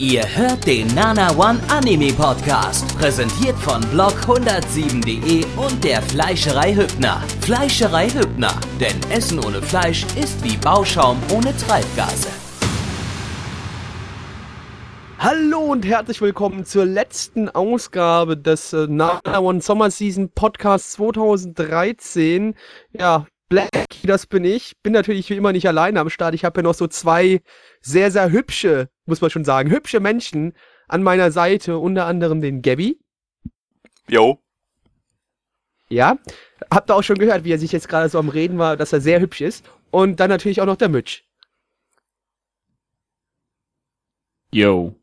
Ihr hört den Nana One Anime Podcast, präsentiert von blog107.de und der Fleischerei Hübner. Fleischerei Hübner, denn Essen ohne Fleisch ist wie Bauschaum ohne Treibgase. Hallo und herzlich willkommen zur letzten Ausgabe des äh, Nana One Summer Season Podcast 2013. Ja, Black, das bin ich. Bin natürlich wie immer nicht alleine am Start. Ich habe hier noch so zwei sehr, sehr hübsche, muss man schon sagen, hübsche Menschen an meiner Seite. Unter anderem den Gabby. Jo. Ja. Habt ihr auch schon gehört, wie er sich jetzt gerade so am Reden war, dass er sehr hübsch ist. Und dann natürlich auch noch der Mitch. Yo.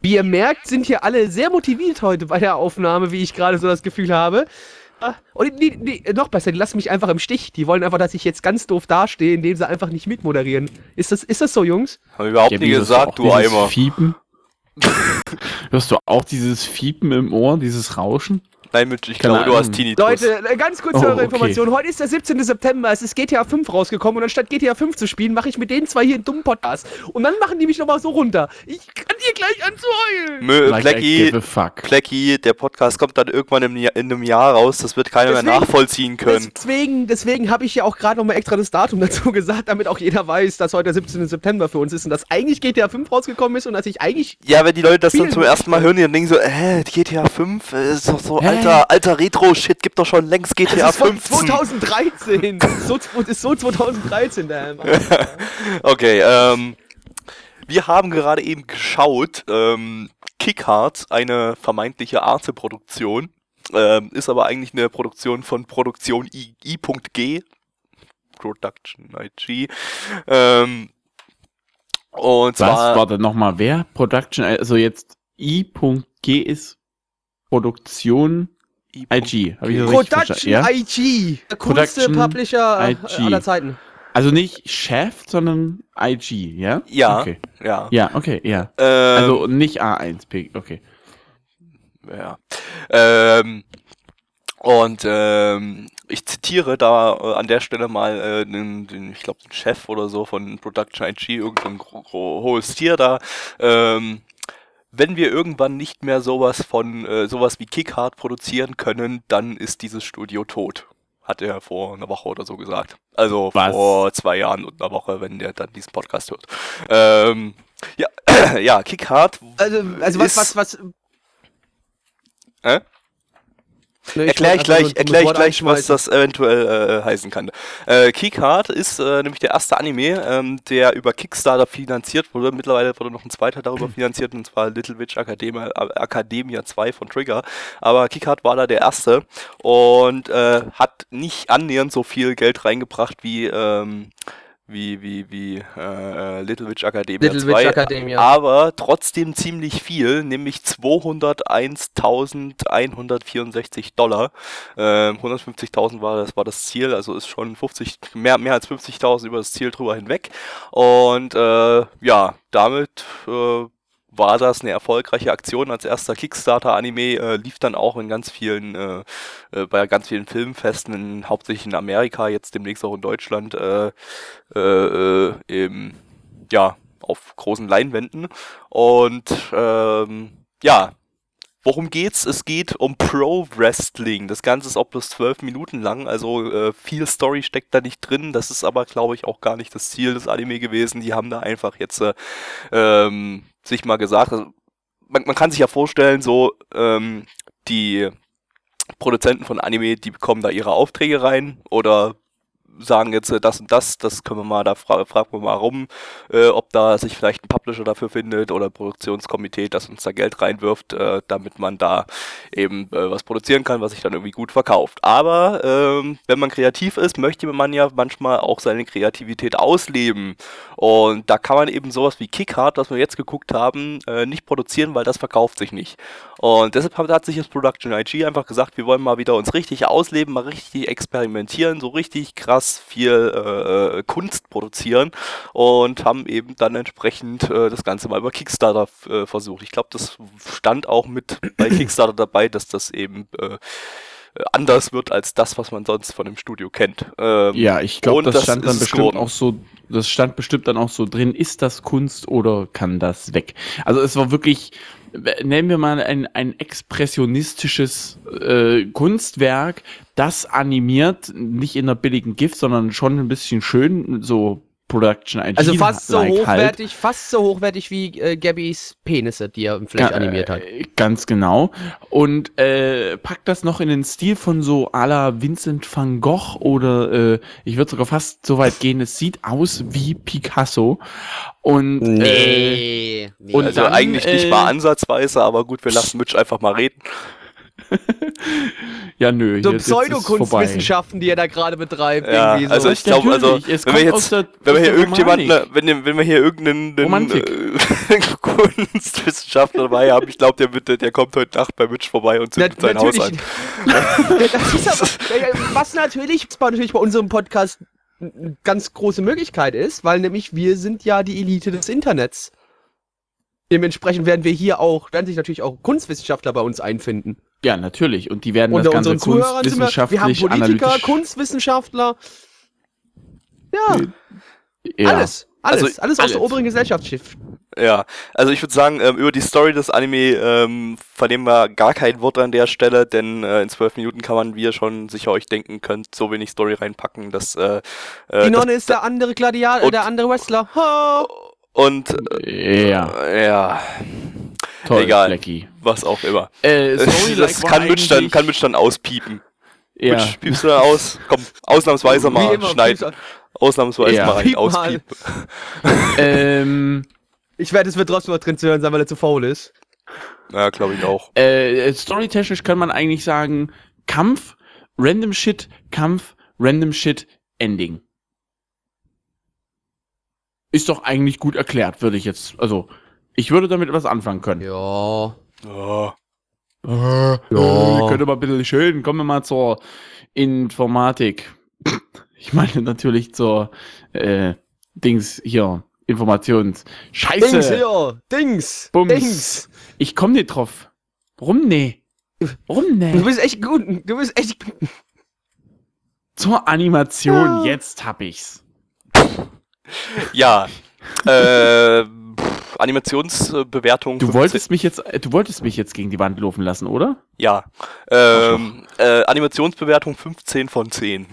Wie ihr merkt, sind hier alle sehr motiviert heute bei der Aufnahme, wie ich gerade so das Gefühl habe. Ah, Und nee, nee, noch besser, die lassen mich einfach im Stich. Die wollen einfach, dass ich jetzt ganz doof dastehe, indem sie einfach nicht mitmoderieren. Ist das, ist das so, Jungs? Hab ich überhaupt Ja, nie gesagt, auch du dieses Eimer. Fiepen? Hörst du auch dieses Fiepen im Ohr, dieses Rauschen? Nein, Mitch, ich Keine glaube, du hast. Tinnitus. Leute, äh, ganz kurz Oh, eure okay. Information. Heute ist der 17. September, es ist GTA 5 rausgekommen und anstatt GTA 5 zu spielen, mache ich mit denen zwei hier einen dummen Podcast. Und dann machen die mich nochmal so runter. Ich kann hier gleich an zu heulen. Mö, Like Plecki, der Podcast kommt dann irgendwann im, in einem Jahr raus, das wird keiner mehr Deswegen- nachvollziehen können. Deswegen, deswegen habe ich ja auch gerade nochmal extra das Datum dazu gesagt, damit auch jeder weiß, dass heute der 17. September für uns ist und dass eigentlich GTA 5 rausgekommen ist und dass ich eigentlich Ja, wenn die Leute das dann zum ersten Mal hören, die dann denken so, äh, GTA 5 äh, ist doch so alter, alter Retro-Shit, gibt doch schon längst GTA Das ist von 15. 2013. so, ist so 2013, damn. Okay, ähm, wir haben gerade eben geschaut, ähm, Kickhard, eine vermeintliche Arte-Produktion, ähm, ist aber eigentlich eine Produktion von Produktion I- I.G, Production IG, ähm, und Was? zwar, Warte, nochmal, wer? Production, also jetzt I.G ist Produktion I.G. Hab ich das richtig verstanden? Production Ja? IG. Der coolste Production Publisher äh, IG. aller Zeiten. Also nicht Chef, sondern IG, ja? Ja. Okay. Ja, Ja, okay, ja. ähm, Also nicht A1P, okay. Ja. Ähm, und ähm, ich zitiere da äh, an der Stelle mal äh, den, den, ich glaube, den Chef oder so von Production IG, irgendein hohes Tier da. Ähm, wenn wir irgendwann nicht mehr sowas von äh, sowas wie Kickhard produzieren können, dann ist dieses Studio tot. Hat er vor einer Woche oder so gesagt. Also Was? vor zwei Jahren und einer Woche, wenn der dann diesen Podcast hört. Ähm, ja, ja, Kickhard. Also, also was, ist- was, was. Hä? Ne, Erklär ich gleich, erklär ich gleich, was das eventuell äh, heißen kann. Äh, Keycard ist äh, nämlich der erste Anime, ähm, der über Kickstarter finanziert wurde. Mittlerweile wurde noch ein zweiter darüber finanziert, und zwar Little Witch Academia, äh, Academia 2 von Trigger. Aber Keycard war da der erste und äh, hat nicht annähernd so viel Geld reingebracht wie ähm, wie, wie, wie äh, Little Witch Academia Little 2, Witch Academia. aber trotzdem ziemlich viel, nämlich 201.164 Dollar. Ähm, 150.000 war das, war das Ziel, also ist schon 50, mehr, mehr als 50.000 über das Ziel drüber hinweg. Und äh, ja, damit äh, war das eine erfolgreiche Aktion als erster Kickstarter-Anime, äh, lief dann auch in ganz vielen, äh, äh, bei ganz vielen Filmfesten, in, hauptsächlich in Amerika, jetzt demnächst auch in Deutschland, äh, äh, äh, eben, ja, auf großen Leinwänden. Und ähm, ja, worum geht's? Es geht um Pro Wrestling. Das Ganze ist auch bloß zwölf Minuten lang, also äh, viel Story steckt da nicht drin. Das ist aber, glaube ich, auch gar nicht das Ziel des Anime gewesen. Die haben da einfach jetzt äh, ähm, sich mal gesagt, also, man, man kann sich ja vorstellen, so ähm, die Produzenten von Anime, die bekommen da ihre Aufträge rein oder sagen jetzt äh, das und das, das können wir mal, da fra fragen wir mal rum, äh, ob da sich vielleicht ein Publisher dafür findet oder ein Produktionskomitee, das uns da Geld reinwirft, äh, damit man da eben äh, was produzieren kann, was sich dann irgendwie gut verkauft. Aber ähm, wenn man kreativ ist, möchte man ja manchmal auch seine Kreativität ausleben. Und da kann man eben sowas wie Kickhard, was wir jetzt geguckt haben, äh, nicht produzieren, weil das verkauft sich nicht. Und deshalb hat, sich das Production IG einfach gesagt, wir wollen mal wieder uns richtig ausleben, mal richtig experimentieren, so richtig krass viel äh, äh, Kunst produzieren und haben eben dann entsprechend äh, das Ganze mal über Kickstarter äh, versucht. Ich glaube, das stand auch mit bei Kickstarter dabei, dass das eben äh, anders wird als das, was man sonst von dem Studio kennt. Ähm, Ja, ich glaube, das das stand dann es bestimmt geworden. auch so, das stand bestimmt dann auch so drin, ist das Kunst oder kann das weg? Also es war wirklich, nennen wir mal ein, ein expressionistisches äh, Kunstwerk, das animiert, nicht in einer billigen Gift, sondern schon ein bisschen schön, so Production IG. Also fast so like halt. hochwertig, fast so hochwertig wie äh, Gabbys Penisse, die er im Flash Ga- animiert hat. äh, Ganz genau. Und äh, packt das noch in den Stil von so à la Vincent van Gogh oder äh, ich würde sogar fast so weit gehen, es sieht aus wie Picasso. Und äh, Nee. nee. und also dann, eigentlich nicht äh, mal ansatzweise, aber gut, wir lassen Mitch einfach mal reden. ja nö, so. Pseudokunstwissenschaften, die er da gerade betreibt. Ja, irgendwie so. also ich glaube, also wenn wir jetzt, wenn wir hier irgendjemanden, wenn, wenn wir hier irgendeinen äh, Kunstwissenschaftler dabei haben, ich glaube, der, wird- der kommt heute Nacht bei Mitch vorbei und Na, zündet sein Haus an. Das ist aber, was natürlich, was natürlich bei unserem Podcast eine ganz große Möglichkeit ist, weil nämlich wir sind ja die Elite des Internets. Dementsprechend werden wir hier auch, werden sich natürlich auch Kunstwissenschaftler bei uns einfinden. Ja, natürlich. Und die werden Unter das Ganze unseren Zuhörern sind wir, wir haben kunstwissenschaftlich Politiker, analytisch. Kunstwissenschaftler. Ja, ja. alles. Alles, Also, alles, was alles. der oberen Gesellschaftsschiff. Ja, also ich würde sagen, ähm, über die Story des Anime ähm, vernehmen wir gar kein Wort an der Stelle, denn äh, in zwölf Minuten kann man, wie ihr schon sicher euch denken könnt, so wenig Story reinpacken, dass äh, äh, Die Nonne ist der andere Gladiator, der andere Wrestler. Ha! Und Ja, äh, ja, toll, egal. Blackie. was auch immer. Äh, das Story-like war kann Mitch, dann, kann Mitch dann auspiepen. Ja. Mitch, piepst du dann aus? Komm, ausnahmsweise mal schneiden. Ausnahmsweise Ja. mal rein, auspiepen. ähm, Ich werde, es wird trotzdem noch drin zu hören sein, weil er zu faul ist. Ja, glaube ich auch. äh, storytechnisch kann man eigentlich sagen, Kampf, Random Shit, Kampf, Random Shit, Ending. Ist doch eigentlich gut erklärt, würde ich jetzt, also, ich würde damit was anfangen können. Ja. Ja. Äh, könnte mal ein bisschen schön, kommen wir mal zur Informatik. Ich meine natürlich zur, äh, Dings hier, Informations. Scheiße! Dings hier! Dings! Bums. Dings! Ich komme nicht drauf. Warum nee? Warum Du nee? bist echt gut. Du bist echt gut. Zur Animation, Ja. jetzt hab ich's. Ja. äh, pff, Animationsbewertung. Du 15 wolltest mich jetzt, äh, du wolltest mich jetzt gegen die Wand laufen lassen, oder? Ja. Ähm, äh, Animationsbewertung 15 von 10.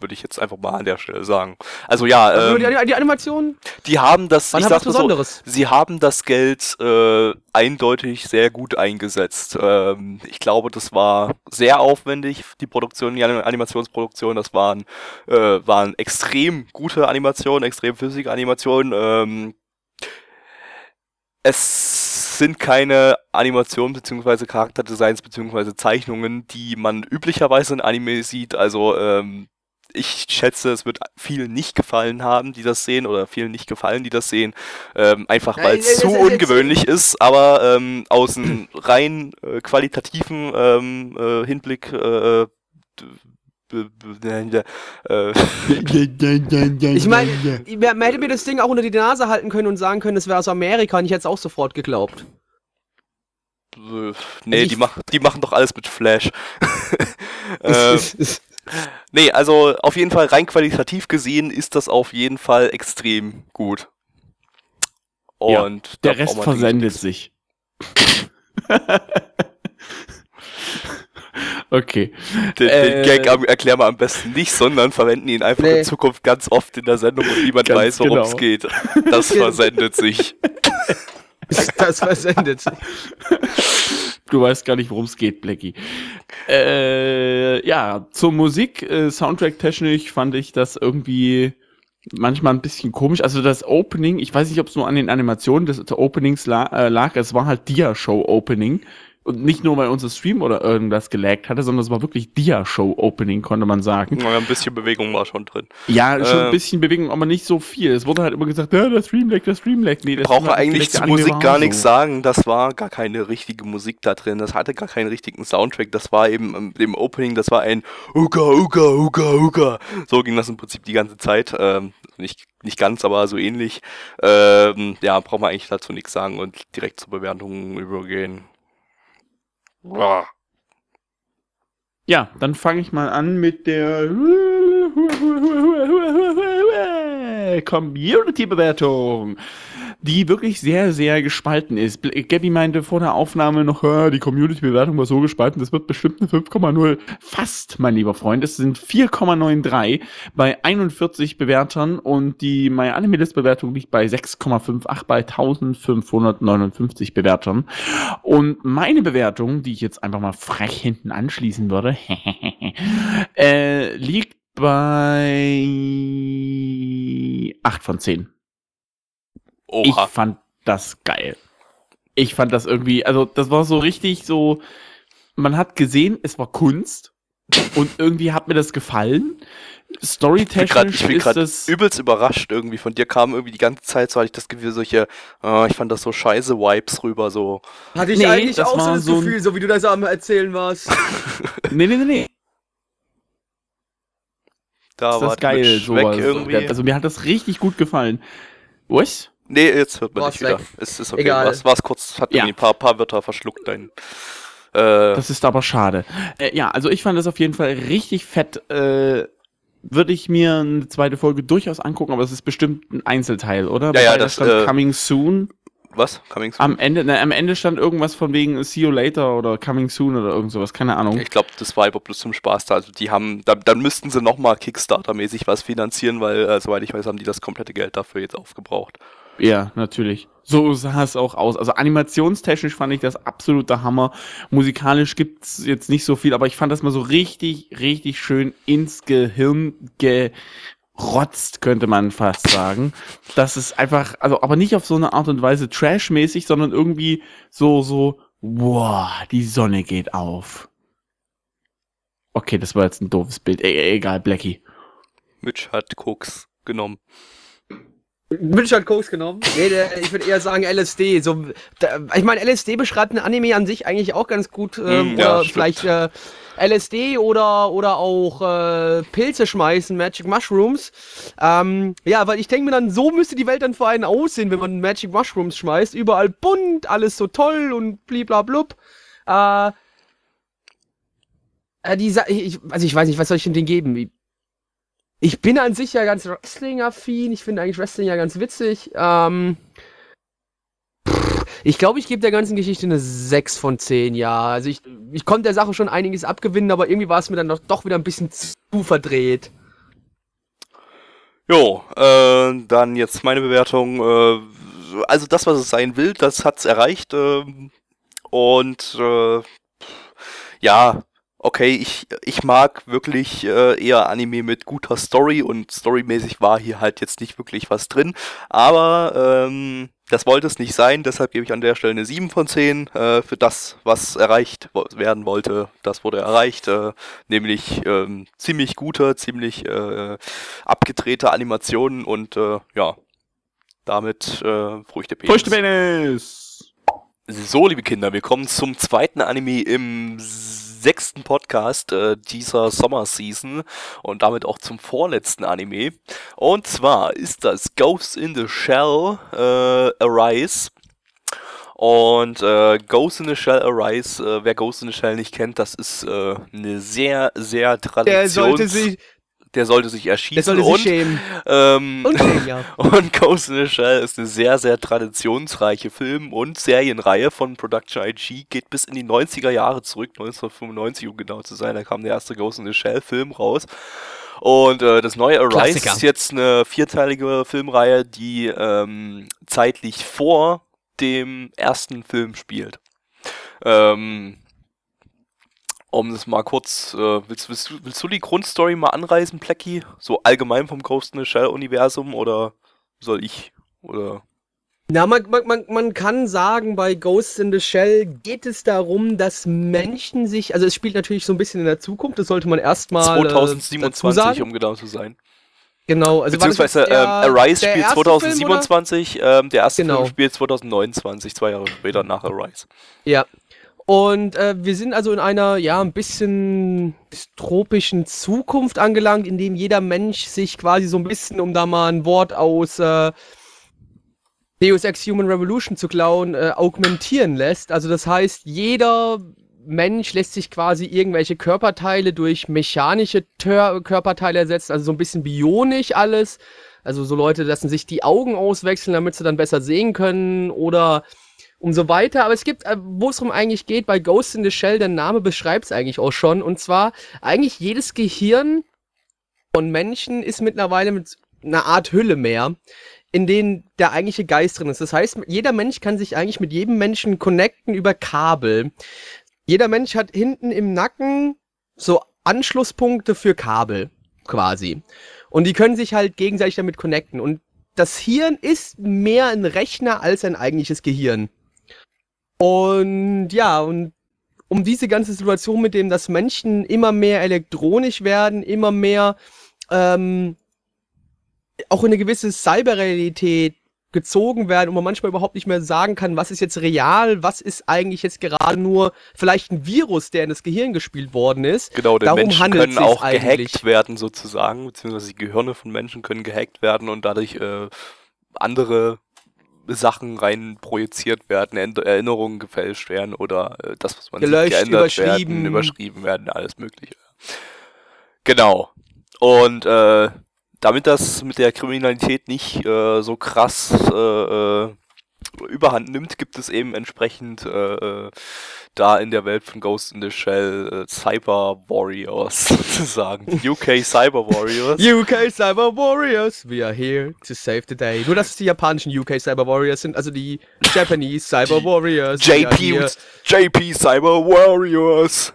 Würde ich jetzt einfach mal an der Stelle sagen. Also ja, Also ähm, die, die Animation, die haben das, wann ich sag mal so, Besonderes? sie haben das Geld äh, eindeutig sehr gut eingesetzt. Ähm, ich glaube, das war sehr aufwendig, die Produktion, die Anim- Animationsproduktion. Das waren, äh, waren extrem gute Animationen, extrem flüssige Animationen. Ähm, es sind keine Animationen beziehungsweise Charakterdesigns beziehungsweise Zeichnungen, die man üblicherweise in Anime sieht. Also ähm, ich schätze, es wird vielen nicht gefallen haben, die das sehen, oder vielen nicht gefallen, die das sehen, ähm, einfach weil es- zu ungewöhnlich ist, aber ähm, aus einem rein äh, qualitativen ähm, äh, Hinblick äh, äh, Ich meine, man hätte mir das Ding auch unter die Nase halten können und sagen können, es wäre aus Amerika und ich hätte es auch sofort geglaubt. äh, nee, die, mach, die machen doch alles mit Flash. Äh, es- nee, also auf jeden Fall rein qualitativ gesehen ist das auf jeden Fall extrem gut. Ja, Und da Der Rest versendet sich. okay. Den, Äh, den Gag erklären wir am besten nicht, sondern verwenden ihn einfach Nee. in Zukunft ganz oft in der Sendung und niemand Ganz weiß, worum es genau. geht. Das versendet sich. das versendet. Du weißt gar nicht, worum es geht, Blackie. Äh, ja, zur Musik, äh, Soundtrack-technisch fand ich das irgendwie manchmal ein bisschen komisch. Also das Opening, ich weiß nicht, ob es nur an den Animationen des, Openings la äh, lag, es war halt Dia-Show-Opening. Und nicht nur, weil unser Stream oder irgendwas gelaggt hatte, sondern es war wirklich Dia-Show-Opening, konnte man sagen. Ja, ein bisschen Bewegung war schon drin. Ja, schon ein Äh, bisschen Bewegung, aber nicht so viel. Es wurde halt immer gesagt, ja, der Stream lag, der Stream lag. Nee, lag nicht eigentlich zur Musik gar so. nichts sagen. Das war gar keine richtige Musik da drin. Das hatte gar keinen richtigen Soundtrack. Das war eben ähm, im Opening, das war ein Uga, Uga, Uga, Uga. So ging das im Prinzip die ganze Zeit. Ähm, nicht, nicht ganz, aber so ähnlich. Ähm, ja, brauchen wir eigentlich dazu nichts sagen und direkt zur Bewertung übergehen. Ja. Ja, dann fange ich mal an mit der Community-Bewertung, die wirklich sehr, sehr gespalten ist. Gabby meinte vor der Aufnahme noch, "Ah, die Community-Bewertung war so gespalten, das wird bestimmt eine 5,0. Fast, mein lieber Freund, es sind 4,93 bei 41 Bewertern und die My Anime List Bewertung liegt bei 6,58 bei 1559 Bewertern. Und meine Bewertung, die ich jetzt einfach mal frech hinten anschließen würde, äh, liegt bei 8 von 10. Ich Oha. fand das geil. Ich fand das irgendwie, also das war so richtig so, man hat gesehen, es war Kunst und irgendwie hat mir das gefallen. Ich Storytechnisch ich ist gerade das übelst überrascht irgendwie. Von dir kam irgendwie die ganze Zeit, so hatte ich das Gefühl, solche, äh, ich fand das so scheiße Vibes rüber, so. Hatte ich Nee, eigentlich das auch so das so ein- Gefühl, so wie du das am Erzählen warst. Nee, nee, nee, nee. Da ist war das geil. Sowas. Irgendwie. Also mir hat das richtig gut gefallen. Was? Nee, jetzt hört man War's dich wieder. Es ist okay. Egal. War's, war's kurz, hat Ja. irgendwie ein paar, paar Wörter verschluckt, dein. Äh, Das ist aber schade. Äh, ja, also ich fand das auf jeden Fall richtig fett. Äh, würde ich mir eine zweite Folge durchaus angucken, aber es ist bestimmt ein Einzelteil, oder? Ja, ja, das, stand äh, Coming Soon. was? Coming soon? Am Ende, ne, am Ende stand irgendwas von wegen See you later oder Coming Soon oder irgend sowas, keine Ahnung. Ich glaube, das war aber bloß zum Spaß da. Also die haben, da, dann müssten sie nochmal Kickstarter-mäßig was finanzieren, weil, äh, soweit ich weiß, haben die das komplette Geld dafür jetzt aufgebraucht. Ja, natürlich. So sah es auch aus. Also animationstechnisch fand ich das absoluter Hammer. Musikalisch gibt's jetzt nicht so viel, aber ich fand das mal so richtig, richtig schön ins Gehirn gerotzt, könnte man fast sagen. Das ist einfach, also aber nicht auf so eine Art und Weise trashmäßig, sondern irgendwie so, so, wow, die Sonne geht auf. Okay, das war jetzt ein doofes Bild. E egal, Blackie. Mitch hat Koks genommen. Mitch hat Koks genommen. Nee, der, ich würde eher sagen LSD. So, da, ich meine, LSD beschreibt ein Anime an sich eigentlich auch ganz gut. Ähm, Mm, ja, oder stimmt. vielleicht äh, LSD oder, oder auch äh, Pilze schmeißen, Magic Mushrooms. Ähm, ja, weil ich denke mir dann, so müsste die Welt dann vor einen aussehen, wenn man Magic Mushrooms schmeißt. Überall bunt, alles so toll und bliblablub. Äh, äh, die ich, also ich weiß nicht, was soll ich denn denen geben? Ich, bin an sich ja ganz Wrestling-affin. Ich finde eigentlich Wrestling ja ganz witzig. Ähm, ich glaube, ich gebe der ganzen Geschichte eine 6 von 10, ja. Also ich, ich konnte der Sache schon einiges abgewinnen, aber irgendwie war es mir dann doch, doch wieder ein bisschen zu verdreht. Jo, äh, dann jetzt meine Bewertung. Äh, also das, was es sein will, das hat's erreicht. ähm, und äh, ja, okay, ich, ich mag wirklich äh, eher Anime mit guter Story und storymäßig war hier halt jetzt nicht wirklich was drin. Aber ähm, das wollte es nicht sein, deshalb gebe ich an der Stelle eine 7 von 10 äh, für das, was erreicht werden wollte. Das wurde erreicht, äh, nämlich ähm, ziemlich gute, ziemlich äh, abgedrehte Animationen und äh, ja, damit äh, Früchte Penis. Früchte Penis! So, liebe Kinder, wir kommen zum zweiten Anime im sechsten Podcast äh, dieser Sommerseason und damit auch zum vorletzten Anime. Und zwar ist das Ghost in the Shell äh, Arise. Und äh, Ghost in the Shell Arise, äh, wer Ghost in the Shell nicht kennt, das ist äh, eine sehr, sehr Der sollte sich, der sollte sich der erschießen sollte sich und, schämen. ähm, Und ja. und Ghost in the Shell ist eine sehr, sehr traditionsreiche Film- und Serienreihe von Production IG, geht bis in die 90er Jahre zurück, 1995 um genau zu sein, da kam der erste Ghost in the Shell Film raus. Und äh, das neue Arise Klassiker. ist jetzt eine vierteilige Filmreihe, die ähm, zeitlich vor dem ersten Film spielt. Ähm, um das mal kurz, äh, willst, willst, du, willst du die Grundstory mal anreißen, Plecky? So allgemein vom Ghost in the Shell-Universum oder soll ich? Oder Na, man, man, man, kann sagen, bei Ghost in the Shell geht es darum, dass Menschen sich, also es spielt natürlich so ein bisschen in der Zukunft, das sollte man erstmal äh, dazu 2027, sagen. um genau zu sein. Genau, also Beziehungsweise der- ähm, Arise spielt erste Film, oder? 2027, ähm, der erste Genau. Film spielt 2029, zwei Jahre später nach Arise. Ja. Und äh, wir sind also in einer, ja, ein bisschen dystropischen Zukunft angelangt, in dem jeder Mensch sich quasi so ein bisschen, um da mal ein Wort aus äh, Deus Ex Human Revolution zu klauen, äh, augmentieren lässt. Also das heißt, jeder Mensch lässt sich quasi irgendwelche Körperteile durch mechanische Tör Körperteile ersetzen, also so ein bisschen bionisch alles. Also so Leute lassen sich die Augen auswechseln, damit sie dann besser sehen können oder und so weiter. Aber es gibt, äh, wo es darum eigentlich geht, bei Ghost in the Shell, der Name beschreibt es eigentlich auch schon. Und zwar, eigentlich jedes Gehirn von Menschen ist mittlerweile mit einer Art Hülle mehr, in denen der eigentliche Geist drin ist. Das heißt, jeder Mensch kann sich eigentlich mit jedem Menschen connecten über Kabel. Jeder Mensch hat hinten im Nacken so Anschlusspunkte für Kabel, quasi. Und die können sich halt gegenseitig damit connecten. Und das Hirn ist mehr ein Rechner als ein eigentliches Gehirn. Und ja, und um diese ganze Situation mit dem, dass Menschen immer mehr elektronisch werden, immer mehr ähm, auch in eine gewisse Cyberrealität gezogen werden und man manchmal überhaupt nicht mehr sagen kann, was ist jetzt real, was ist eigentlich jetzt gerade nur vielleicht ein Virus, der in das Gehirn gespielt worden ist. Genau, denn Darum Menschen können auch eigentlich. gehackt werden sozusagen, beziehungsweise die Gehirne von Menschen können gehackt werden und dadurch äh, andere Sachen rein projiziert werden, Erinnerungen gefälscht werden oder äh, das, was man Gelöscht, sieht, geändert überschrieben. werden, überschrieben werden, alles mögliche. Genau. Und äh, damit das mit der Kriminalität nicht äh, so krass äh, äh, überhand nimmt, gibt es eben entsprechend äh, äh da in der Welt von Ghost in the Shell äh, Cyber Warriors sozusagen. UK Cyber Warriors. UK Cyber Warriors, we are here to save the day. Nur, dass es die japanischen UK Cyber Warriors sind, also die Japanese Cyber Warriors. JP, JP Cyber Warriors.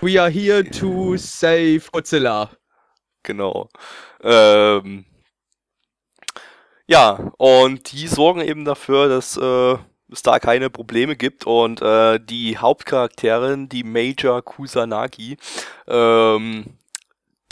We are here to save Godzilla. Genau. Ähm, ja, und die sorgen eben dafür, dass äh, es da keine Probleme gibt und äh, die Hauptcharakterin, die Major Kusanagi, ähm,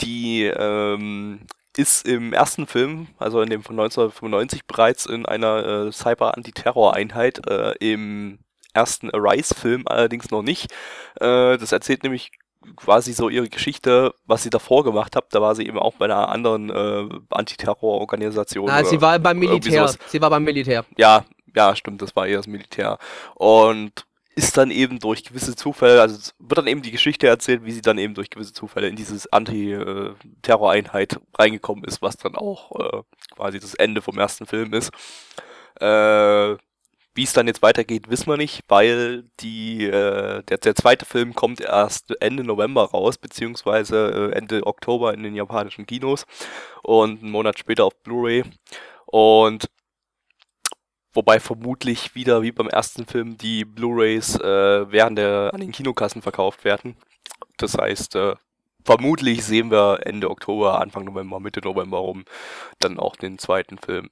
die ähm, ist im ersten Film, also in dem von 1995 bereits in einer äh, Cyber-Antiterror-Einheit, äh, im ersten Arise-Film allerdings noch nicht. Äh, das erzählt nämlich quasi so ihre Geschichte, was sie davor gemacht hat. Da war sie eben auch bei einer anderen äh, Antiterrororganisation. Ah, sie war beim Militär. Sie war beim Militär. Ja, ja, stimmt, das war eher das Militär. Und ist dann eben durch gewisse Zufälle, also wird dann eben die Geschichte erzählt, wie sie dann eben durch gewisse Zufälle in dieses Anti-Terror-Einheit reingekommen ist, was dann auch äh, quasi das Ende vom ersten Film ist. Äh, wie es dann jetzt weitergeht, wissen wir nicht, weil die, äh, der, der zweite Film kommt erst Ende November raus, beziehungsweise äh, Ende Oktober in den japanischen Kinos und einen Monat später auf Blu-ray. Und wobei vermutlich wieder wie beim ersten Film die Blu-rays äh, während der an den Kinokassen verkauft werden. Das heißt, äh, vermutlich sehen wir Ende Oktober, Anfang November, Mitte November rum dann auch den zweiten Film.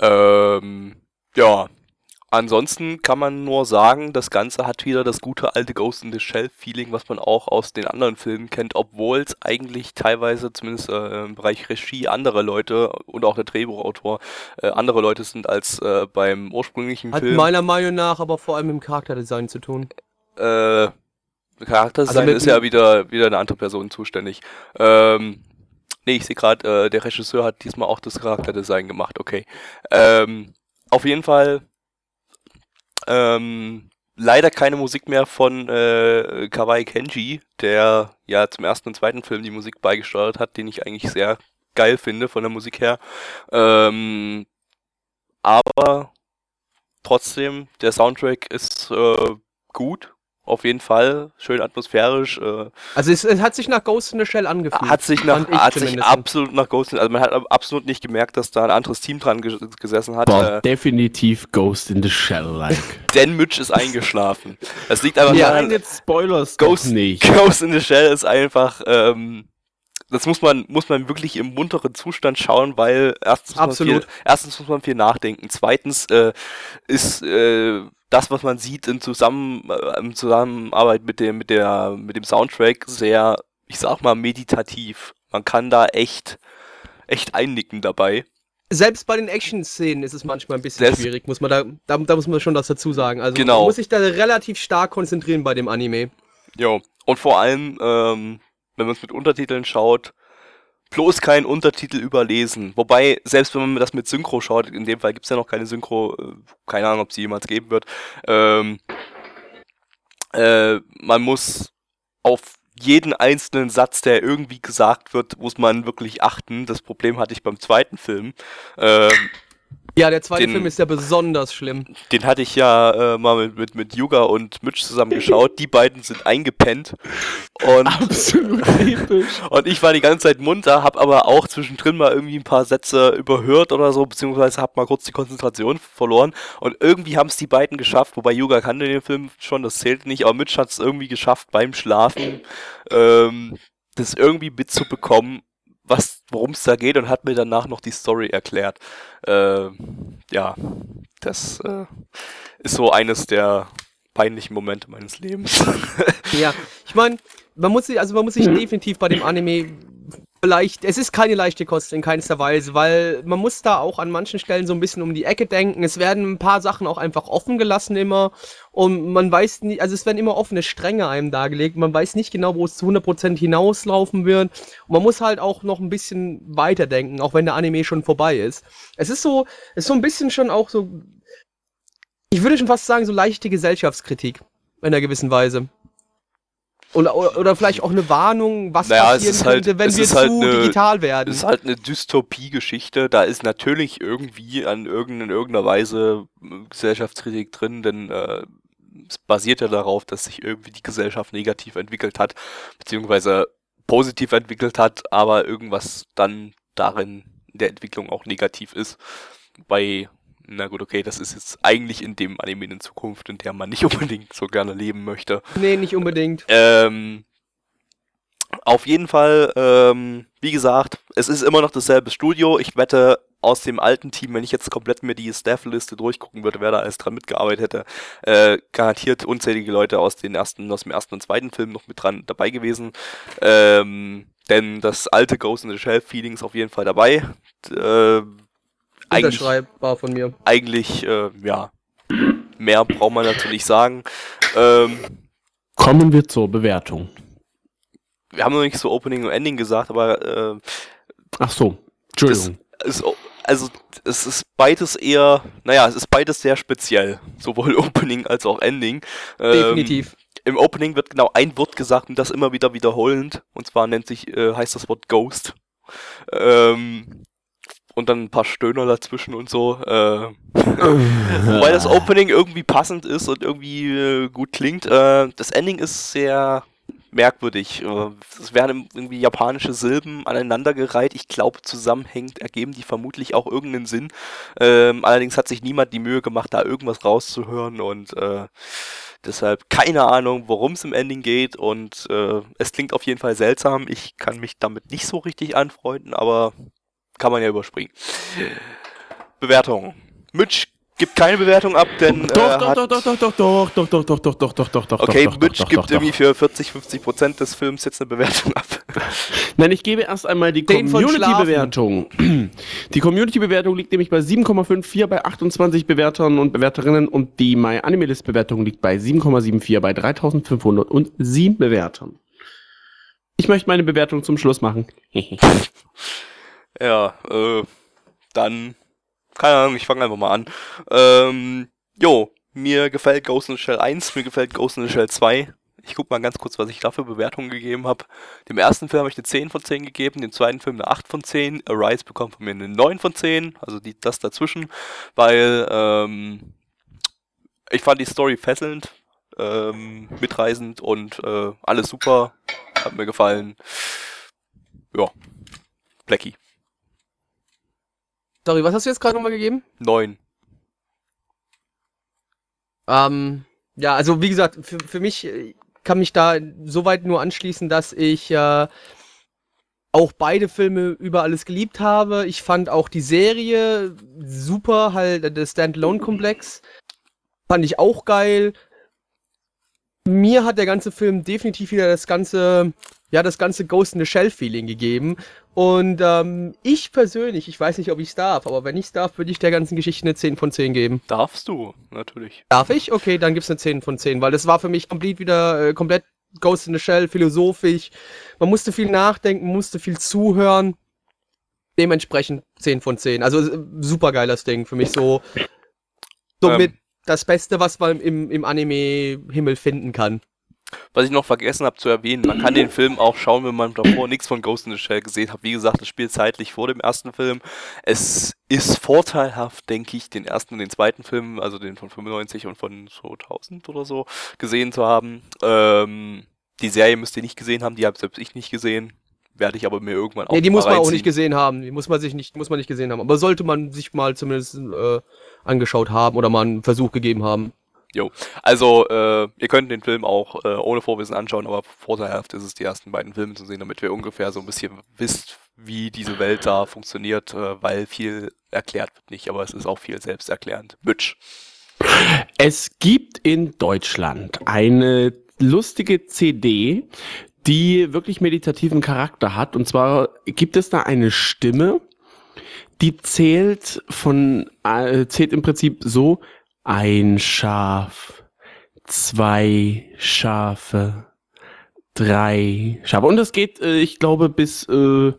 Ähm, ja, ansonsten kann man nur sagen, das Ganze hat wieder das gute alte Ghost in the Shell Feeling, was man auch aus den anderen Filmen kennt, obwohl es eigentlich teilweise, zumindest äh, im Bereich Regie, andere Leute und auch der Drehbuchautor äh, andere Leute sind als äh, beim ursprünglichen hat Film. Hat meiner Meinung nach aber vor allem im Charakterdesign zu tun. Äh, Charakterdesign also ist ja wieder, wieder eine andere Person zuständig. Ähm, nee, ich sehe gerade, äh, der Regisseur hat diesmal auch das Charakterdesign gemacht, okay. Ähm, auf jeden Fall ähm, leider keine Musik mehr von äh, Kawaii Kenji, der ja zum ersten und zweiten Film die Musik beigesteuert hat, den ich eigentlich sehr geil finde von der Musik her. Ähm, aber trotzdem, der Soundtrack ist äh, gut auf jeden Fall. Schön atmosphärisch. Äh, also es, es, hat sich nach Ghost in the Shell angefühlt. Hat sich, nach, hat sich absolut nach Ghost in the Also man hat absolut nicht gemerkt, dass da ein anderes Team dran ge gesessen hat. Boah, äh, definitiv Ghost in the Shell-like. Dan Mitch ist eingeschlafen. Das liegt einfach ja, daran... jetzt Spoilers Ghost, nicht. Ghost in the Shell ist einfach... Ähm, das muss man, muss man wirklich im munteren Zustand schauen, weil erstens muss. Man, viel, erstens muss man viel nachdenken. Zweitens äh, ist äh, das, was man sieht in, Zusammen, äh, in Zusammenarbeit mit dem, mit, der, mit dem Soundtrack, sehr, ich sag mal, meditativ. Man kann da echt, echt einnicken dabei. Selbst bei den Action-Szenen ist es manchmal ein bisschen Selbst schwierig, muss man da, da, da, muss man schon das dazu sagen. Also genau. man muss sich da relativ stark konzentrieren bei dem Anime. Jo, und vor allem, ähm, wenn man es mit Untertiteln schaut, bloß keinen Untertitel überlesen. Wobei, selbst wenn man das mit Synchro schaut, in dem Fall gibt es ja noch keine Synchro, äh, keine Ahnung, ob sie jemals geben wird, ähm, äh, man muss auf jeden einzelnen Satz, der irgendwie gesagt wird, muss man wirklich achten. Das Problem hatte ich beim zweiten Film. Ähm, Ja, der zweite Den- Film ist ja besonders schlimm. den hatte ich ja äh, mal mit, mit, mit Yuga und Mitch zusammen geschaut. Die beiden sind eingepennt. Und Absolut episch. Und ich war die ganze Zeit munter, hab aber auch zwischendrin mal irgendwie ein paar Sätze überhört oder so, beziehungsweise hab mal kurz die Konzentration verloren. Und irgendwie haben es die beiden geschafft, wobei Yuga kannte den Film schon, das zählt nicht, aber Mitch hat es irgendwie geschafft, beim Schlafen ähm, das irgendwie mitzubekommen, was, worum es da geht und hat mir danach noch die Story erklärt. Ähm, ja, das äh, ist so eines der peinlichen Momente meines Lebens. Ja, ich meine, man muss sich, also man muss sich definitiv bei dem Anime vielleicht, es ist keine leichte Kost in keinster Weise, weil man muss da auch an manchen Stellen so ein bisschen um die Ecke denken. Es werden ein paar Sachen auch einfach offen gelassen immer und man weiß nicht, also es werden immer offene Stränge einem dargelegt. Man weiß nicht genau, wo es zu 100% hinauslaufen wird. Und man muss halt auch noch ein bisschen weiterdenken, auch wenn der Anime schon vorbei ist. Es ist so, es ist so ein bisschen schon auch so, ich würde schon fast sagen, so leichte Gesellschaftskritik in einer gewissen Weise. Oder, oder, vielleicht auch eine Warnung, was Naja, es passieren halt- könnte, wenn es wir ist halt zu eine- digital werden. Das ist halt eine Dystopie-Geschichte. Da ist natürlich irgendwie an irgendeiner, in irgendeiner Weise äh, Gesellschaftskritik drin, denn äh, es basiert ja darauf, dass sich irgendwie die Gesellschaft negativ entwickelt hat, beziehungsweise positiv entwickelt hat, aber irgendwas dann darin in der Entwicklung auch negativ ist. Bei, na gut, okay, das ist jetzt eigentlich in dem Anime in Zukunft, in der man nicht unbedingt so gerne leben möchte. nee, nicht unbedingt. Ähm, auf jeden Fall, ähm, wie gesagt, es ist immer noch dasselbe Studio. Ich wette, aus dem alten Team, wenn ich jetzt komplett mir die Staff-Liste durchgucken würde, wer da alles dran mitgearbeitet hätte, äh, garantiert unzählige Leute aus den ersten, aus dem ersten und zweiten Film noch mit dran dabei gewesen. Ähm, denn das alte Ghost in the Shell Feeling ist auf jeden Fall dabei. Äh, eigentlich, Unterschreibbar von mir. eigentlich, äh, ja, mehr braucht man nicht sagen. Ähm, Kommen wir zur Bewertung. wir haben noch nicht so Opening und Ending gesagt, aber äh, Ach so, Entschuldigung. ist, also es ist beides eher, naja, es ist beides sehr speziell, sowohl Opening als auch Ending. Ähm, Definitiv. Im Opening wird genau ein Wort gesagt und das immer wieder wiederholend. Und zwar nennt sich, äh, heißt das Wort Ghost. Ähm, und dann ein paar Stöhner dazwischen und so. Äh, Wobei das Opening irgendwie passend ist und irgendwie äh, gut klingt. Äh, das Ending ist sehr merkwürdig. Äh, es werden irgendwie japanische Silben aneinandergereiht. Ich glaube, zusammenhängend ergeben die vermutlich auch irgendeinen Sinn. Ähm, allerdings hat sich niemand die Mühe gemacht, da irgendwas rauszuhören und äh, deshalb keine Ahnung, worum es im Ending geht und äh, es klingt auf jeden Fall seltsam. Ich kann mich damit nicht so richtig anfreunden, aber kann man ja überspringen. Bewertung. Mitch gibt keine Bewertung ab, denn Doch, äh, doch, doch, doch, doch, doch, doch, doch, doch, doch, doch, doch, doch, doch, doch, okay, doch, doch, Mitch doch, gibt doch, irgendwie für 40, 50 Prozent des Films jetzt eine Bewertung ab. Nein, ich gebe erst einmal die Community-Bewertung. Die Community-Bewertung liegt nämlich bei 7,54 bei 28 Bewertern und Bewerterinnen und die My Animalist-Bewertung liegt bei 7,74 bei 3507 Bewertern. Ich möchte meine Bewertung zum Schluss machen. Ja, äh, dann, keine Ahnung, ich fange einfach mal an. Ähm, jo, mir gefällt Ghost in the Shell 1, mir gefällt Ghost in the Shell 2. Ich guck mal ganz kurz, was ich da für Bewertungen gegeben habe. Dem ersten Film habe ich eine 10 von 10 gegeben, dem zweiten Film eine 8 von 10. Arise bekommt von mir eine 9 von 10, also die, das dazwischen, weil ähm, ich fand die Story fesselnd, ähm, mitreißend und äh, alles super, hat mir gefallen. Ja, Blackie, Sorry, was hast du jetzt gerade nochmal gegeben? 9. Ähm, ja, also wie gesagt, für, für mich äh, kann mich da soweit nur anschließen, dass ich äh, auch beide Filme über alles geliebt habe. Ich fand auch die Serie super, halt äh, der Standalone-Komplex. Fand ich auch geil. Mir hat der ganze Film definitiv wieder das ganze, ja, das ganze Ghost in the Shell-Feeling gegeben. Und ähm, ich persönlich, ich weiß nicht, ob ich es darf, aber wenn ich es darf, würde ich der ganzen Geschichte eine 10 von 10 geben. Darfst du, natürlich. Darf ich? Okay, dann gibt's eine 10 von 10, weil das war für mich komplett wieder, äh, komplett Ghost in the Shell, philosophisch. Man musste viel nachdenken, musste viel zuhören. Dementsprechend 10 von 10. Also äh, super geiles Ding für mich so. So Ähm. das Beste, was man im, im Anime-Himmel finden kann. Was ich noch vergessen habe zu erwähnen, man kann den Film auch schauen, wenn man davor nichts von Ghost in the Shell gesehen hat. Wie gesagt, das spielt zeitlich vor dem ersten Film. Es ist vorteilhaft, denke ich, den ersten und den zweiten Film, also den von 95 und von 2000 oder so, gesehen zu haben. Ähm, die Serie müsst ihr nicht gesehen haben, die habe selbst ich nicht gesehen. Werde ich aber mir irgendwann auch Nee, die muss man auch reinziehen. nicht gesehen haben. Die muss man sich nicht, muss man nicht gesehen haben. Aber sollte man sich mal zumindest äh, angeschaut haben oder mal einen Versuch gegeben haben. Also, äh, ihr könnt den Film auch äh, ohne Vorwissen anschauen, aber vorteilhaft ist es, die ersten beiden Filme zu sehen, damit ihr ungefähr so ein bisschen wisst, wie diese Welt da funktioniert, äh, weil viel erklärt wird nicht, aber es ist auch viel selbsterklärend. Bütsch. Es gibt in Deutschland eine lustige CD, die wirklich meditativen Charakter hat. Und zwar gibt es da eine Stimme, die zählt von, äh, zählt im Prinzip so, ein Schaf, zwei Schafe, drei Schafe. Und das geht, äh, ich glaube, bis, äh,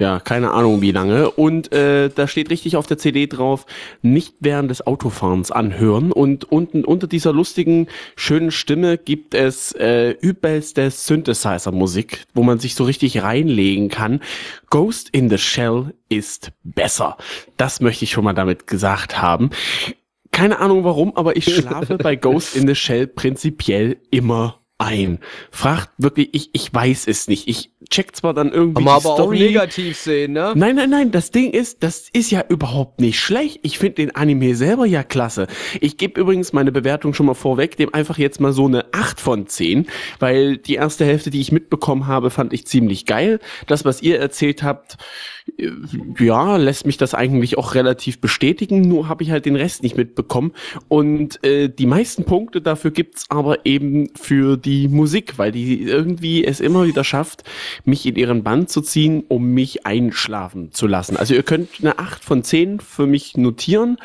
ja, keine Ahnung wie lange. Und äh, da steht richtig auf der CD drauf, nicht während des Autofahrens anhören. Und unten unter dieser lustigen, schönen Stimme gibt es äh, übelste Synthesizer-Musik, wo man sich so richtig reinlegen kann. Ghost in the Shell ist besser. Das möchte ich schon mal damit gesagt haben. Keine Ahnung warum, aber ich schlafe bei Ghost in the Shell prinzipiell immer ein. Fragt wirklich, ich, ich weiß es nicht. Ich check zwar dann irgendwie man die aber auch Story. negativ sehen, ne? Nein, nein, nein, das Ding ist, das ist ja überhaupt nicht schlecht. Ich finde den Anime selber ja klasse. Ich gebe übrigens meine Bewertung schon mal vorweg, dem einfach jetzt mal so eine 8 von 10, weil die erste Hälfte, die ich mitbekommen habe, fand ich ziemlich geil. Das, was ihr erzählt habt, ja, lässt mich das eigentlich auch relativ bestätigen, nur habe ich halt den Rest nicht mitbekommen. Und äh, die meisten Punkte dafür gibt's aber eben für die Musik, weil die irgendwie es immer wieder schafft, mich in ihren Band zu ziehen, um mich einschlafen zu lassen. Also ihr könnt eine 8 von 10 für mich notieren,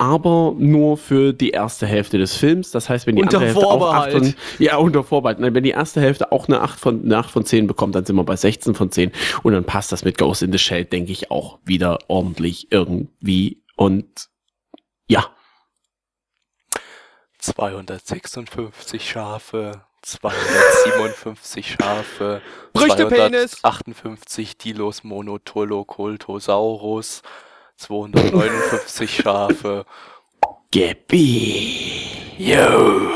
aber nur für die erste Hälfte des Films. Das heißt, wenn die Unter andere Hälfte auch 8 von, Vorbehalt. ja, unter Vorbehalt. Nein, Wenn die erste Hälfte auch eine 8 von, eine 8 von 10 bekommt, dann sind wir bei 16 von 10 und dann passt das mit Ghost in the Shell, denke ich, auch wieder ordentlich irgendwie und ja. 256 Schafe, 257 Schafe, Brüchtepenis. 258 Dilos Monotolocoltosaurus, 259 Schafe. Gebi, Yo!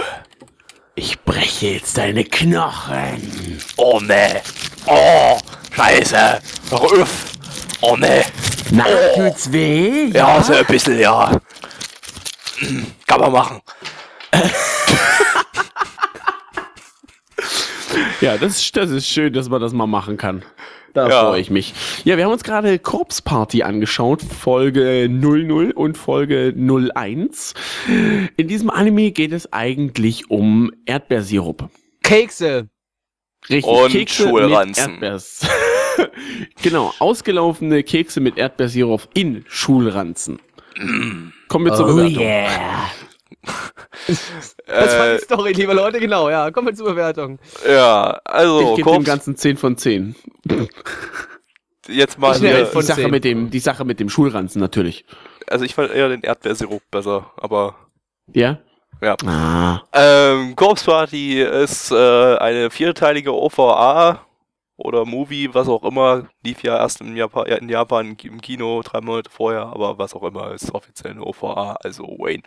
ich breche jetzt deine Knochen. Oh ne! Oh! Scheiße! Auf! Oh ne! Na, tut's weh? Ja, so ein bisschen, ja. Kann man machen. Ja, das, ist- das ist schön, dass man das mal machen kann. Da Ja. freue ich mich. Ja, wir haben uns gerade Corpse Party angeschaut, Folge 00 und Folge 01. In diesem Anime geht es eigentlich um Erdbeersirup. Kekse. Richtig, Und Kekse Schulranzen. mit Erdbeers. genau, ausgelaufene Kekse mit Erdbeersirup in Schulranzen. Kommen wir zur Oh Bewertung. Das war die Story, liebe Leute, genau, ja. Kommen wir zur Bewertung. ja, also, Ich gebe dem Ganzen 10 von 10. jetzt mal hier, die, Sache 10. mit dem, die Sache mit dem Schulranzen natürlich. also ich fand eher den Erdbeersirup besser, aber Ja? Ja. Ah. Ähm, Corpse Party ist äh, eine vierteilige OVA oder Movie, was auch immer. Lief ja erst in Japan, ja, in Japan im Kino drei Monate vorher, aber was auch immer ist offiziell eine OVA, also Wayne.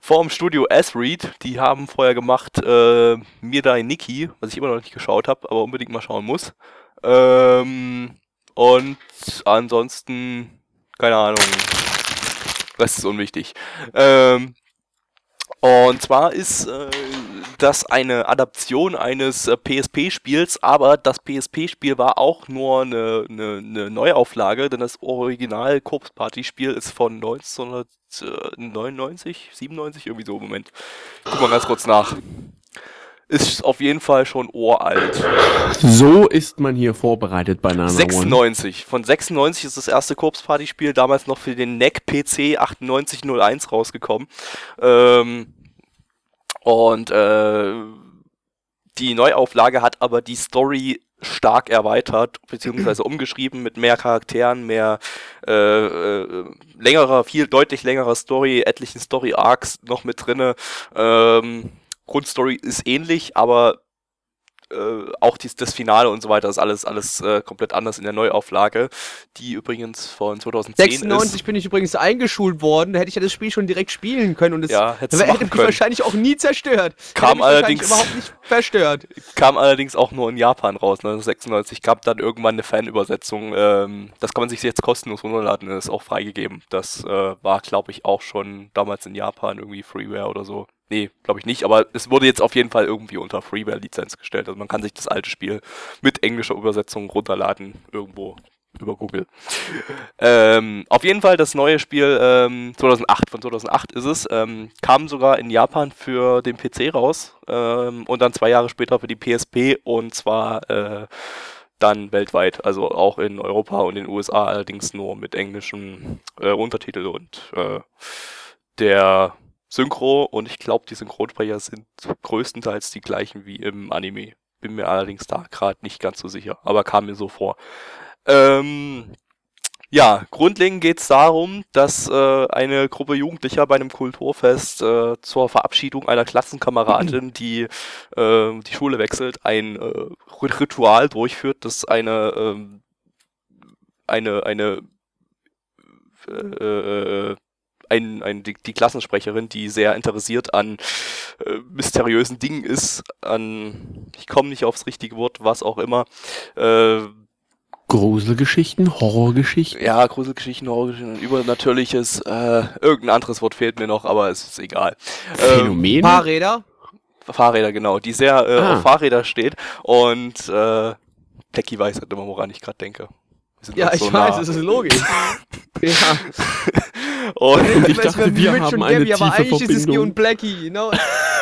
Vom Studio S-Read, die haben vorher gemacht äh, Mirai Nikki, was ich immer noch nicht geschaut habe, aber unbedingt mal schauen muss. Ähm, und ansonsten, keine Ahnung, Rest ist unwichtig. Ähm, und zwar ist äh, das eine Adaption eines äh, PSP-Spiels, aber das PSP-Spiel war auch nur eine, eine, eine Neuauflage, denn das Original Corpse Party-Spiel ist von 1999, 97, irgendwie so. Moment. Guck mal ganz kurz nach. Ist auf jeden Fall schon uralt. So ist man hier vorbereitet bei Nana One. 96. Von 96 ist das erste Corpse Party Spiel damals noch für den NEC PC 9801 rausgekommen. Ähm, und äh, die Neuauflage hat aber die Story stark erweitert, beziehungsweise umgeschrieben mit mehr Charakteren, mehr äh, äh, längerer, viel deutlich längerer Story, etlichen Story-Arcs noch mit drinne. Ähm, Grundstory ist ähnlich, aber äh, auch dies, das Finale und so weiter ist alles, alles äh, komplett anders in der Neuauflage, die übrigens von 2010 96 ist. bin ich übrigens eingeschult worden, da hätte ich ja das Spiel schon direkt spielen können und es Ja, hätte mich können. wahrscheinlich auch nie zerstört. Kam allerdings- überhaupt nicht verstört. Kam allerdings auch nur in Japan raus, 1996. Gab dann irgendwann eine Fanübersetzung. Ähm, das kann man sich jetzt kostenlos runterladen, ist auch freigegeben. Das äh, war, glaube ich, auch schon damals in Japan irgendwie Freeware oder so. Nee, glaube ich nicht, aber es wurde jetzt auf jeden Fall irgendwie unter Freeware-Lizenz gestellt. Also man kann sich das alte Spiel mit englischer Übersetzung runterladen, irgendwo über Google. Ähm, auf jeden Fall das neue Spiel ähm, 2008, von 2008 ist es, ähm, kam sogar in Japan für den PC raus ähm, und dann zwei Jahre später für die PSP und zwar äh, dann weltweit, also auch in Europa und den USA allerdings nur mit englischem äh, Untertitel und äh, der Synchro und ich glaube, die Synchronsprecher sind größtenteils die gleichen wie im Anime. Bin mir allerdings da gerade nicht ganz so sicher, aber kam mir so vor. Ähm, ja, grundlegend geht es darum, dass äh, eine Gruppe Jugendlicher bei einem Kulturfest äh, zur Verabschiedung einer Klassenkameradin, die äh, die Schule wechselt, ein äh, Ritual durchführt, das eine ähm, eine eine äh, äh, ein, ein, die, die Klassensprecherin, die sehr interessiert an äh, mysteriösen Dingen ist, an, ich komme nicht aufs richtige Wort, was auch immer, äh, Gruselgeschichten, Horrorgeschichten. ja, Gruselgeschichten, Horrorgeschichten, übernatürliches, äh, irgendein anderes Wort fehlt mir noch, aber es ist egal. Ähm, Phänomene. Fahrräder. Fahrräder, genau, die sehr äh, Ah. auf Fahrräder steht und äh, Plecky weiß halt immer, woran ich gerade denke. Sind Ja, uns ich so weiß, nah. das ist logisch. ja. Und Ich Es dachte, wir Mitch haben eine Gabby, aber tiefe eigentlich ist es G Verbindung. und Blackie, genau. Ja,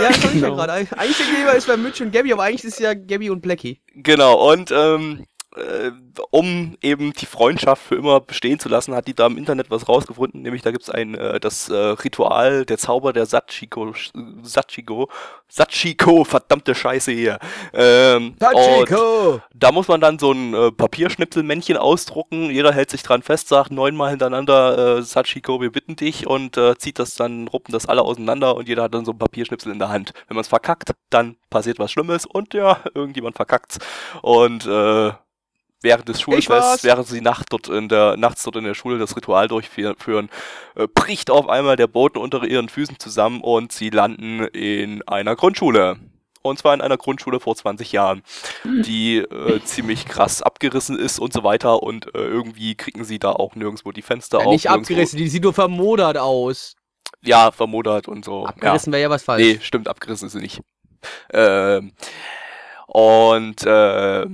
das sag ich ja Genau. gerade. Eigentlich der Geber ist bei Mitch und Gabby, aber eigentlich ist es ja Gabby und Blackie. Genau, und ähm, äh, um eben die Freundschaft für immer bestehen zu lassen, hat die da im Internet was rausgefunden, nämlich da gibt's ein, äh, das äh, Ritual, der Zauber der Sachiko, Sachiko, Sachiko, verdammte Scheiße hier. Ähm, und Tachiko! da muss man dann so ein äh, Papierschnipselmännchen ausdrucken, jeder hält sich dran fest, sagt neunmal hintereinander, äh, Sachiko, wir bitten dich und äh, zieht das dann, ruppen das alle auseinander und jeder hat dann so ein Papierschnipsel in der Hand. Wenn man es verkackt, dann passiert was Schlimmes und ja, irgendjemand verkackt's. Und äh, während des. Schulfests, während sie Nacht dort in der, nachts dort in der Schule das Ritual durchführen, äh, bricht auf einmal der Boden unter ihren Füßen zusammen und sie landen in einer Grundschule. Und zwar in einer Grundschule vor 20 Jahren, die äh, ziemlich krass abgerissen ist und so weiter. Und äh, irgendwie kriegen sie da auch nirgendwo die Fenster Ja, auf. nicht abgerissen, die sieht nur vermodert aus. Ja, vermodert und so. Ja. Abgerissen wäre ja was falsch. Nee, stimmt, abgerissen ist sie nicht. Ähm, und äh,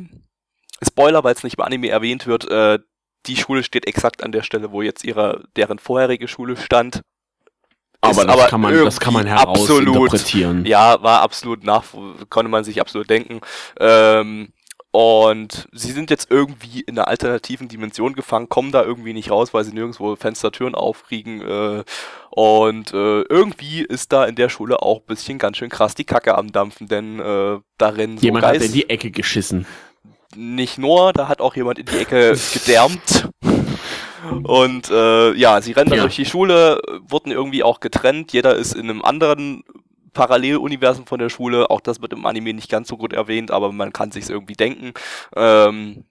Spoiler, weil es nicht im Anime erwähnt wird, äh, die Schule steht exakt an der Stelle, wo jetzt ihre, deren vorherige Schule stand. Aber das, kann man, das kann man irgendwie absolut- herausinterpretieren. Ja, war absolut nach, konnte man sich absolut denken. Ähm, und sie sind jetzt irgendwie in einer alternativen Dimension gefangen, kommen da irgendwie nicht raus, weil sie nirgendwo Fenster, Türen aufkriegen. Äh, und äh, irgendwie ist da in der Schule auch ein bisschen ganz schön krass die Kacke am Dampfen, denn äh, da rennen so Jemand hat Geist- in die Ecke geschissen. Nicht nur, da hat auch jemand in die Ecke gedärmt. Und äh, ja, sie rennen dann Ja. durch die Schule, wurden irgendwie auch getrennt. Jeder ist in einem anderen Paralleluniversum von der Schule. Auch das wird im Anime nicht ganz so gut erwähnt, aber man kann sich's irgendwie denken. Ähm,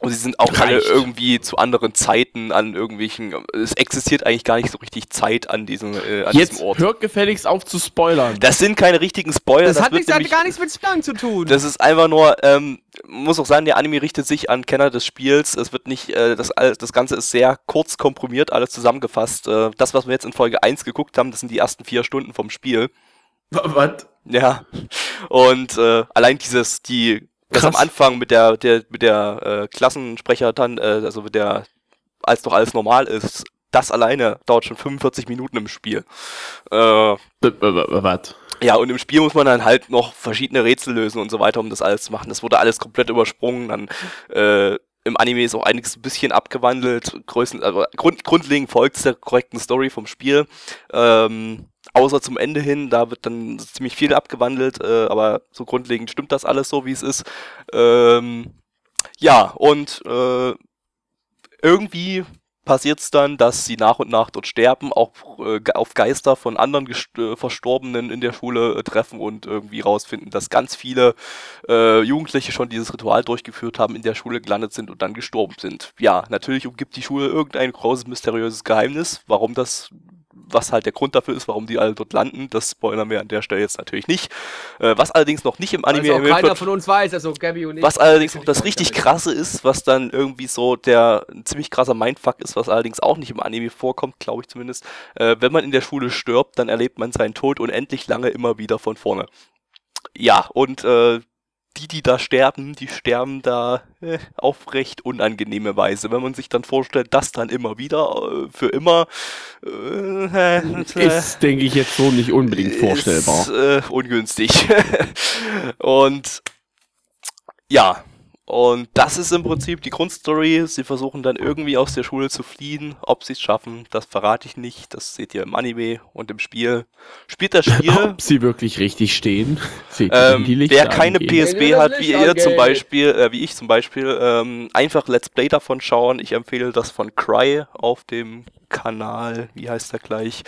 und sie sind auch alle Reicht. irgendwie zu anderen Zeiten an irgendwelchen. Es existiert eigentlich gar nicht so richtig Zeit an diesem, äh, an Jetzt diesem Ort. hört gefälligst auf zu spoilern. Das sind keine richtigen Spoiler. das, hat, wird nichts, hat nämlich- gar nichts mit Spoilern zu tun. das ist einfach nur, ähm, muss auch sagen, der Anime richtet sich an Kenner des Spiels. Es wird nicht, äh, das, all- das Ganze ist sehr kurz komprimiert, alles zusammengefasst. Äh, das, was wir jetzt in Folge 1 geguckt haben, das sind die ersten vier Stunden vom Spiel. Was? Ja. Und äh, allein dieses, die, das am. Anfang mit der, der, mit der äh, Klassensprecher dann, äh, also mit der, als doch alles normal ist, das alleine dauert schon 45 Minuten im Spiel. Äh, Was? ja, und im Spiel muss man dann halt noch verschiedene Rätsel lösen und so weiter, um das alles zu machen. Das wurde alles komplett übersprungen. Dann äh, im Anime ist auch einiges ein bisschen abgewandelt. Größen, also grund, grundlegend folgt es der korrekten Story vom Spiel. Ähm, außer zum Ende hin, da wird dann ziemlich viel abgewandelt, äh, aber so grundlegend stimmt das alles so, wie es ist. Ähm, ja, und äh, irgendwie passiert es dann, dass sie nach und nach dort sterben, auch äh, auf Geister von anderen äh, Verstorbenen in der Schule äh, treffen und irgendwie rausfinden, dass ganz viele äh, Jugendliche schon dieses Ritual durchgeführt haben, in der Schule gelandet sind und dann gestorben sind. Ja, natürlich umgibt die Schule irgendein großes, mysteriöses Geheimnis. Warum das was halt der Grund dafür ist, warum die alle dort landen. Das spoilern wir an der Stelle jetzt natürlich nicht. Äh, was allerdings noch nicht im Anime also keiner wird, von uns weiß, also Gabby und ich. Was allerdings noch das richtig krasse ist, was dann irgendwie so der ein ziemlich krasser Mindfuck ist, was allerdings auch nicht im Anime vorkommt, glaube ich zumindest. Äh, wenn man in der Schule stirbt, dann erlebt man seinen Tod unendlich lange immer wieder von vorne. Ja, und äh, die, die da sterben, die sterben da äh, auf recht unangenehme Weise. Wenn man sich dann vorstellt, das dann immer wieder, äh, für immer, äh, ist, denke ich, jetzt so nicht unbedingt vorstellbar. Ist, äh, ungünstig. Und ja, und das ist im Prinzip die Grundstory. Sie versuchen dann irgendwie aus der Schule zu fliehen. Ob sie es schaffen, das verrate ich nicht. Das seht ihr im Anime und im Spiel. Spielt das Spiel. Ob sie wirklich richtig stehen. Ähm, wer keine angehen. PSB hat, wie ihr zum Beispiel, äh, wie ich zum Beispiel, ähm, einfach Let's Play davon schauen. Ich empfehle das von Cry auf dem Kanal. Wie heißt der gleich?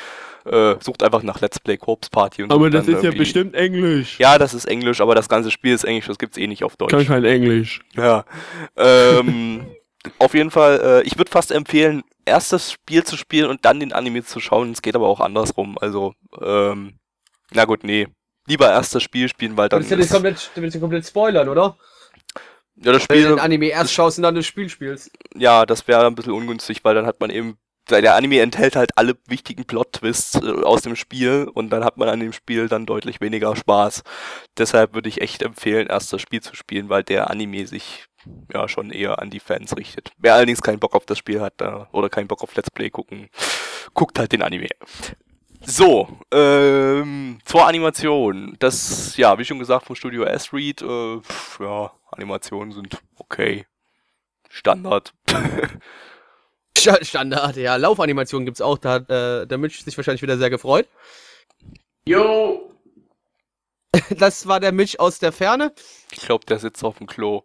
Äh, sucht einfach nach Let's Play Corpse Party und Aber das ist ja bestimmt Englisch. Ja, das ist Englisch, aber das ganze Spiel ist Englisch, das gibt's eh nicht auf Deutsch. Kann kein Englisch. Ja. Ähm, auf jeden Fall, äh, ich würde fast empfehlen, erst das Spiel zu spielen und dann den Anime zu schauen. Es geht aber auch andersrum. Also, ähm, na gut, nee. Lieber erst das Spiel spielen, weil dann. Das ist ja komplett, du willst ja komplett spoilern, oder? Ja, das Spiel. Wenn du den Anime erst schaust und dann das Spiel spielst. Ja, das wäre ein bisschen ungünstig, weil dann hat man eben der Anime enthält halt alle wichtigen Plot-Twists äh, aus dem Spiel und dann hat man an dem Spiel dann deutlich weniger Spaß. Deshalb würde ich echt empfehlen, erst das Spiel zu spielen, weil der Anime sich ja schon eher an die Fans richtet. Wer allerdings keinen Bock auf das Spiel hat da, oder keinen Bock auf Let's Play gucken, guckt halt den Anime. So, ähm, zur Animation. Das, ja, wie schon gesagt, vom Studio S-Read, äh, ja, Animationen sind okay. Standard. Standard, ja. Laufanimation gibt's auch. Da hat äh, der Mitch sich wahrscheinlich wieder sehr gefreut. Jo! Das war der Mitch aus der Ferne. Ich glaube, der sitzt auf dem Klo.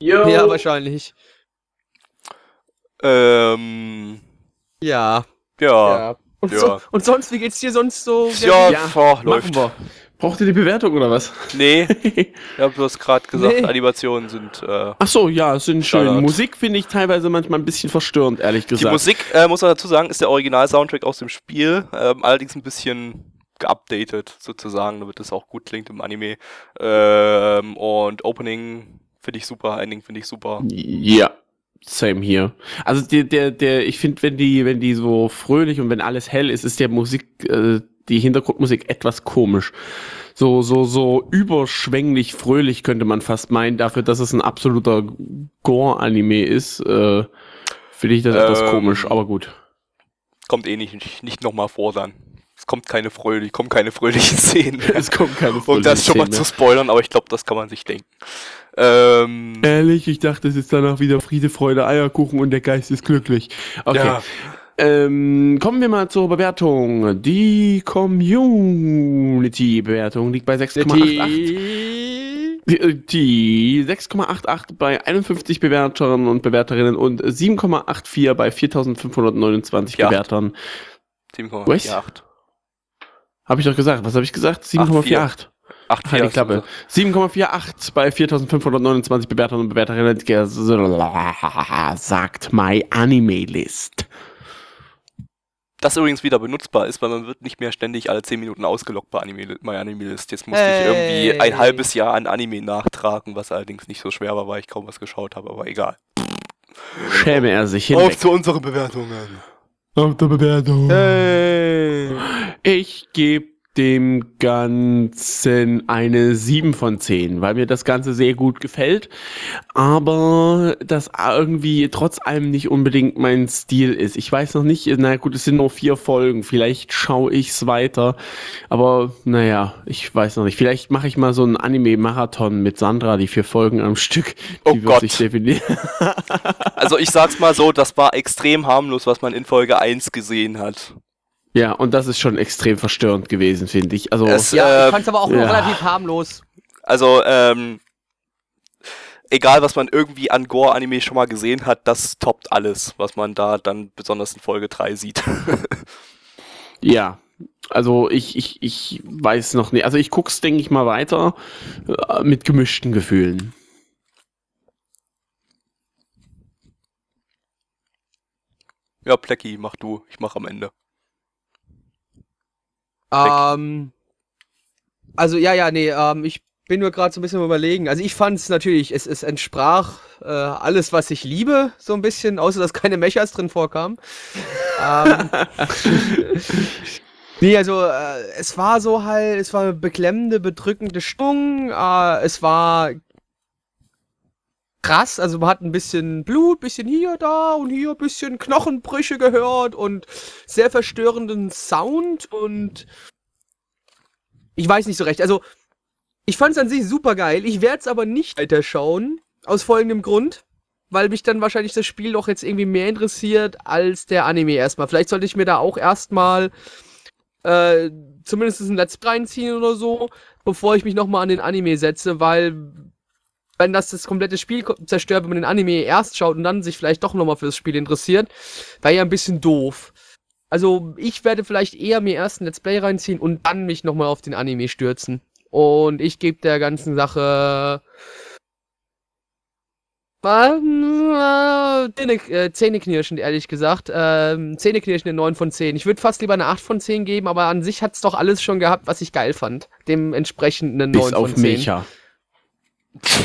Jo! Ja, wahrscheinlich. Ähm. Ja. Ja. ja. Und, ja. So, und sonst, wie geht's dir sonst so? Ja, ja oh, läuft. Wir. Braucht ihr die Bewertung oder was? Nee. ich habe bloß gerade gesagt, nee. Animationen sind. Äh, Ach so, ja, sind schön. Musik finde ich teilweise manchmal ein bisschen verstörend, ehrlich gesagt. Die Musik, äh, muss man dazu sagen, ist der Original-Soundtrack aus dem Spiel, äh, allerdings ein bisschen geupdatet sozusagen, damit es auch gut klingt im Anime. Ähm, und Opening finde ich super, Ending finde ich super. Ja. Same hier. Also der, der, der, ich finde, wenn die, wenn die so fröhlich und wenn alles hell ist, ist der Musik, äh, die Hintergrundmusik etwas komisch. So, so, so überschwänglich fröhlich könnte man fast meinen, dafür, dass es ein absoluter Gore-Anime ist, äh, finde ich das ähm, etwas komisch, aber gut. Kommt eh nicht, nicht, nochmal vor dann. Es kommt keine fröhlich, kommen keine fröhlichen Szenen. es kommt keine fröhlichen Um das schon mal zu spoilern, aber ich glaube, das kann man sich denken. Ähm, Ehrlich, ich dachte, es ist danach wieder Friede, Freude, Eierkuchen und der Geist ist glücklich. Okay. Ja. Ähm, kommen wir mal zur Bewertung. Die Community-Bewertung liegt bei 6,88. Die 6,88 bei 51 Bewertern und Bewerterinnen und 7,84 bei 4529 ja. Bewertern. 7,48. Habe ich doch gesagt. Was habe ich gesagt? 7,48. 8, halt die Klappe. 7,48 bei 4529 Bewertern und Bewerterinnen sagt My Anime List das übrigens wieder benutzbar ist, weil man wird nicht mehr ständig alle 10 Minuten ausgelockt bei Anime, bei Anime List. Jetzt musste hey. ich irgendwie ein halbes Jahr an Anime nachtragen, was allerdings nicht so schwer war, weil ich kaum was geschaut habe, aber egal. Schäme er sich hin. Auf zu unseren Bewertungen. Auf der Bewertung. Hey. Ich gebe dem Ganzen eine 7 von 10, weil mir das Ganze sehr gut gefällt, aber das irgendwie trotz allem nicht unbedingt mein Stil ist. Ich weiß noch nicht, na gut, es sind nur vier Folgen, vielleicht schaue ich es weiter, aber naja, ich weiß noch nicht. Vielleicht mache ich mal so einen Anime-Marathon mit Sandra, die vier Folgen am Stück. Oh Gott. also ich sag's mal so, das war extrem harmlos, was man in Folge 1 gesehen hat. Ja, und das ist schon extrem verstörend gewesen, finde ich. Also, Es, Ja, äh, ich fand's aber auch nur ja. relativ harmlos. Also, ähm, egal was man irgendwie an Gore-Anime schon mal gesehen hat, das toppt alles, was man da dann besonders in Folge 3 sieht. ja. Also ich, ich, ich weiß noch nicht. Also ich guck's, denke ich mal, weiter äh, mit gemischten Gefühlen. ja, Plecky, mach du, ich mach am Ende. Ähm, also ja, ja, nee, ähm, ich bin nur gerade so ein bisschen überlegen. Also ich fand es natürlich, es, es entsprach äh, alles, was ich liebe, so ein bisschen, außer dass keine Mechas drin vorkamen. ähm, nee, also äh, es war so halt, es war eine beklemmende, bedrückende Stimmung, äh, es war krass, also man hat ein bisschen Blut, bisschen hier, da und hier, bisschen Knochenbrüche gehört und sehr verstörenden Sound und ich weiß nicht so recht. Also, ich fand es an sich super geil. Ich werde es aber nicht weiterschauen. Aus folgendem Grund. Weil mich dann wahrscheinlich das Spiel doch jetzt irgendwie mehr interessiert als der Anime erstmal. Vielleicht sollte ich mir da auch erstmal äh, zumindest ein Let's Play reinziehen oder so, bevor ich mich nochmal an den Anime setze, weil wenn das das komplette Spiel zerstört, wenn man den Anime erst schaut und dann sich vielleicht doch nochmal für das Spiel interessiert, wäre ja ein bisschen doof. Also ich werde vielleicht eher mir erst ein Let's Play reinziehen und dann mich nochmal auf den Anime stürzen. Und ich gebe der ganzen Sache äh, Zähne, äh, Zähneknirschend, ehrlich gesagt. Ähm, Zähneknirschend eine 9 von 10. Ich würde fast lieber eine 8 von 10 geben, aber an sich hat's doch alles schon gehabt, was ich geil fand. Dementsprechend eine 9 Bis von auf 10. Mecha.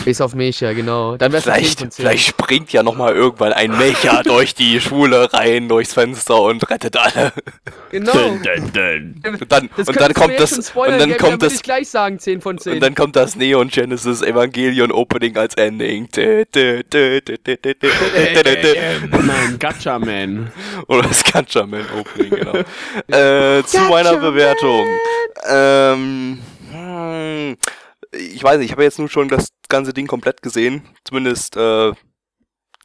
Bis auf Mecha, genau. Dann vielleicht, vielleicht springt ja nochmal irgendwann ein Mecha durch die Schule rein, durchs Fenster und rettet alle. Genau. Dun, dun, dun. Und dann, das und dann kommt das. Und dann geben, kommt dann das. gleich sagen, 10 von 10. Und dann kommt das Neon Genesis Evangelion Opening als Ending. Nein, Gatchaman. Oder das Gatchaman Opening, genau. äh, zu meiner Bewertung. Ähm. Hm, ich weiß nicht, ich habe jetzt nun schon das ganze Ding komplett gesehen. Zumindest, äh,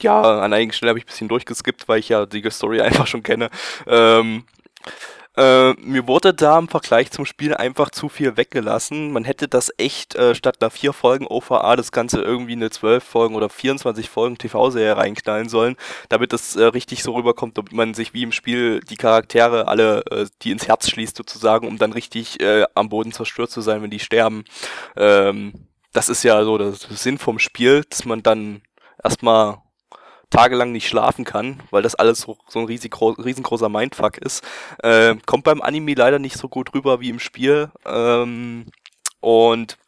ja, an einigen Stellen habe ich ein bisschen durchgeskippt, weil ich ja die Story einfach schon kenne. Ähm, äh, mir wurde da im Vergleich zum Spiel einfach zu viel weggelassen. Man hätte das echt äh, statt einer 4 Folgen OVA das Ganze irgendwie eine 12 Folgen oder 24 Folgen TV-Serie reinknallen sollen, damit das äh, richtig so rüberkommt, damit man sich wie im Spiel die Charaktere alle, äh, die ins Herz schließt sozusagen, um dann richtig äh, am Boden zerstört zu sein, wenn die sterben. Ähm, das ist ja so der Sinn vom Spiel, dass man dann erstmal tagelang nicht schlafen kann, weil das alles so, so ein riesig, riesengroßer Mindfuck ist. Ähm, kommt beim Anime leider nicht so gut rüber wie im Spiel. Ähm, und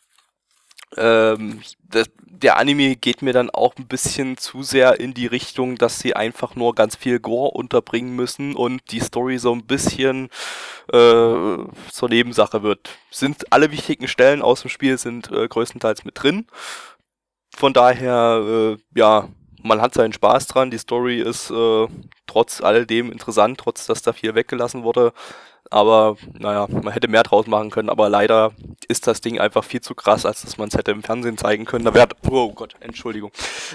ähm, das, der Anime geht mir dann auch ein bisschen zu sehr in die Richtung, dass sie einfach nur ganz viel Gore unterbringen müssen und die Story so ein bisschen äh, zur Nebensache wird. Sind alle wichtigen Stellen aus dem Spiel sind äh, größtenteils mit drin. Von daher, äh, ja, man hat seinen Spaß dran. Die Story ist äh, trotz alledem interessant, trotz dass da viel weggelassen wurde. Aber naja, man hätte mehr draus machen können, aber leider ist das Ding einfach viel zu krass, als dass man es hätte im Fernsehen zeigen können. Da wäre, oh Gott, Entschuldigung,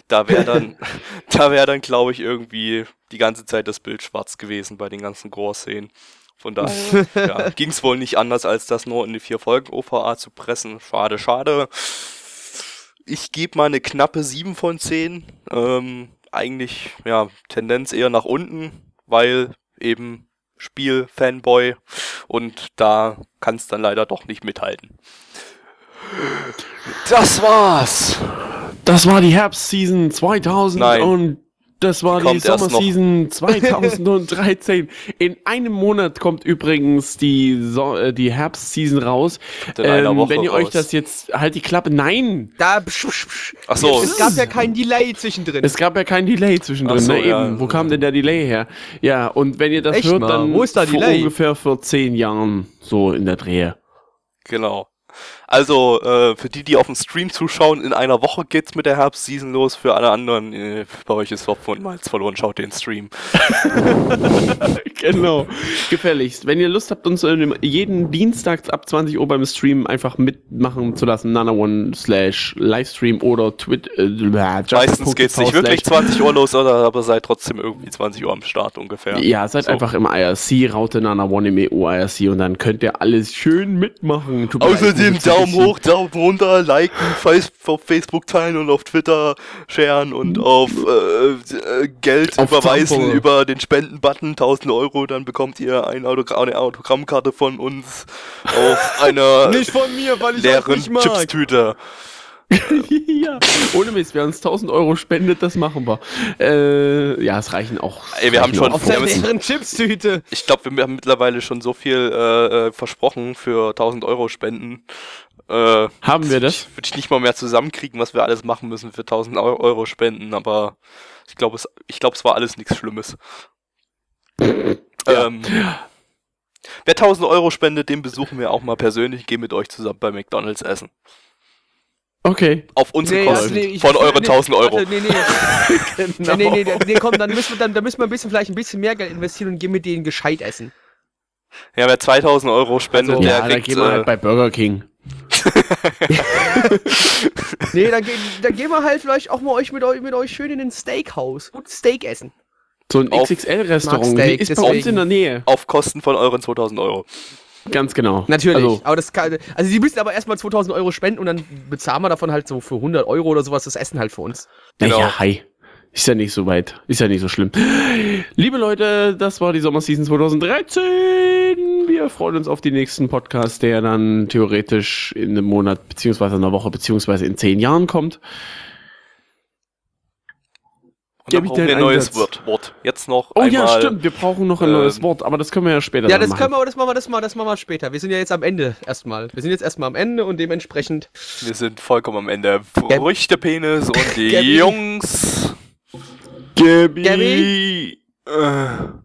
da wäre dann, da wäre dann, glaube ich, irgendwie die ganze Zeit das Bild schwarz gewesen bei den ganzen Gore-Szenen. Von daher ja, ging es wohl nicht anders, als das nur in die vier Folgen OVA zu pressen. Schade, schade. Ich gebe mal eine knappe 7 von 10. Ähm, eigentlich, ja, Tendenz eher nach unten, weil eben Spiel, Fanboy und da kann es dann leider doch nicht mithalten. Das war's. Das war die Herbstseason 2000 Nein. und das war Die die, noch. Sommerseason 2013. In einem Monat kommt übrigens die, so äh, die Herbstseason raus. Ähm, wenn ihr euch raus. das jetzt, halt die Klappe, nein! Da, psch, psch, psch. Ach so. Es gab ja kein Delay zwischendrin. Es gab ja kein Delay zwischendrin, so, ne? ja. Eben. Wo kam denn der Delay her? Ja, und wenn ihr das Echt hört, dann Wo ist da vor Delay? ungefähr vor zehn Jahren so in der Drehe. Genau. Also, äh, für die, die auf dem Stream zuschauen, in einer Woche geht's mit der Herbstseason los. Für alle anderen, äh, bei euch ist Hopfen und verloren. Schaut den Stream. genau. Gefälligst. Wenn ihr Lust habt, uns jeden Dienstag ab 20 Uhr beim Stream einfach mitmachen zu lassen, Nana One slash Livestream oder Twitter. Äh, Meistens geht's nicht wirklich 20 Uhr los, oder, aber seid trotzdem irgendwie 20 Uhr am Start ungefähr. Ja, seid so. einfach im IRC, Raute Nana One im EU IRC und dann könnt ihr alles schön mitmachen. Tut Außerdem Daumen hoch, Daumen runter, liken, auf Facebook teilen und auf Twitter sharen und auf äh, Geld auf überweisen Tampo. über den Spenden-Button 1000 Euro, dann bekommt ihr eine, Autogra eine Autogrammkarte von uns auf einer nicht von mir, weil ich leeren Chipstüte. ja, ohne Mist, wer uns 1000 Euro spendet, das machen wir. Äh, ja, es reichen auch. Ey, wir haben schon auf der leeren Chipstüte. Ich glaube, wir haben mittlerweile schon so viel äh, äh versprochen für 1000 Euro Spenden. Äh, haben wir das? Würde ich nicht mal mehr zusammenkriegen, was wir alles machen müssen für 1000 Euro Spenden, aber ich glaube, es, ich glaube, es war alles nichts Schlimmes. Ja. Ähm, wer 1000 Euro spendet, den besuchen wir auch mal persönlich, gehen mit euch zusammen bei McDonalds essen. Okay. Auf unsere nee, Kosten. Nee, von euren nee, 1000 Euro. Warte, nee, nee. genau. nee, nee, nee, komm, dann müssen, wir, dann, dann müssen wir ein bisschen, vielleicht ein bisschen mehr Geld investieren und gehen mit denen gescheit essen. Ja, wer 2000 Euro spendet, also, der ja, kriegt... Ja, gehen wir halt bei Burger King. nee, dann, dann gehen wir halt vielleicht auch mal euch mit, euch mit euch schön in ein Steakhouse und Steak essen. So ein XXL-Restaurant, ist bei uns in der Nähe. Auf Kosten von euren 2000 Euro. Ganz genau. Natürlich. Also, aber das kann, also die müssen aber erstmal 2000 Euro spenden und dann bezahlen wir davon halt so für 100 Euro oder sowas das Essen halt für uns. Genau. Ja, hi. Ist ja nicht so weit. Ist ja nicht so schlimm. Liebe Leute, das war die Sommerseason 2013. Wir freuen uns auf den nächsten Podcast, der dann theoretisch in einem Monat, beziehungsweise in einer Woche, beziehungsweise in zehn Jahren kommt. Und dann brauchen wir ein neues Wort, Wort. Jetzt noch Oh einmal, ja, stimmt, wir brauchen noch ein ähm, neues Wort, aber das können wir ja später Ja, das machen. können wir, das machen wir, das machen wir, das machen wir später. Wir sind ja jetzt am Ende erstmal. Wir sind jetzt erstmal am Ende und dementsprechend. Wir sind vollkommen am Ende. Früchtepenis und die Jungs. Gabby. Gabby. Äh.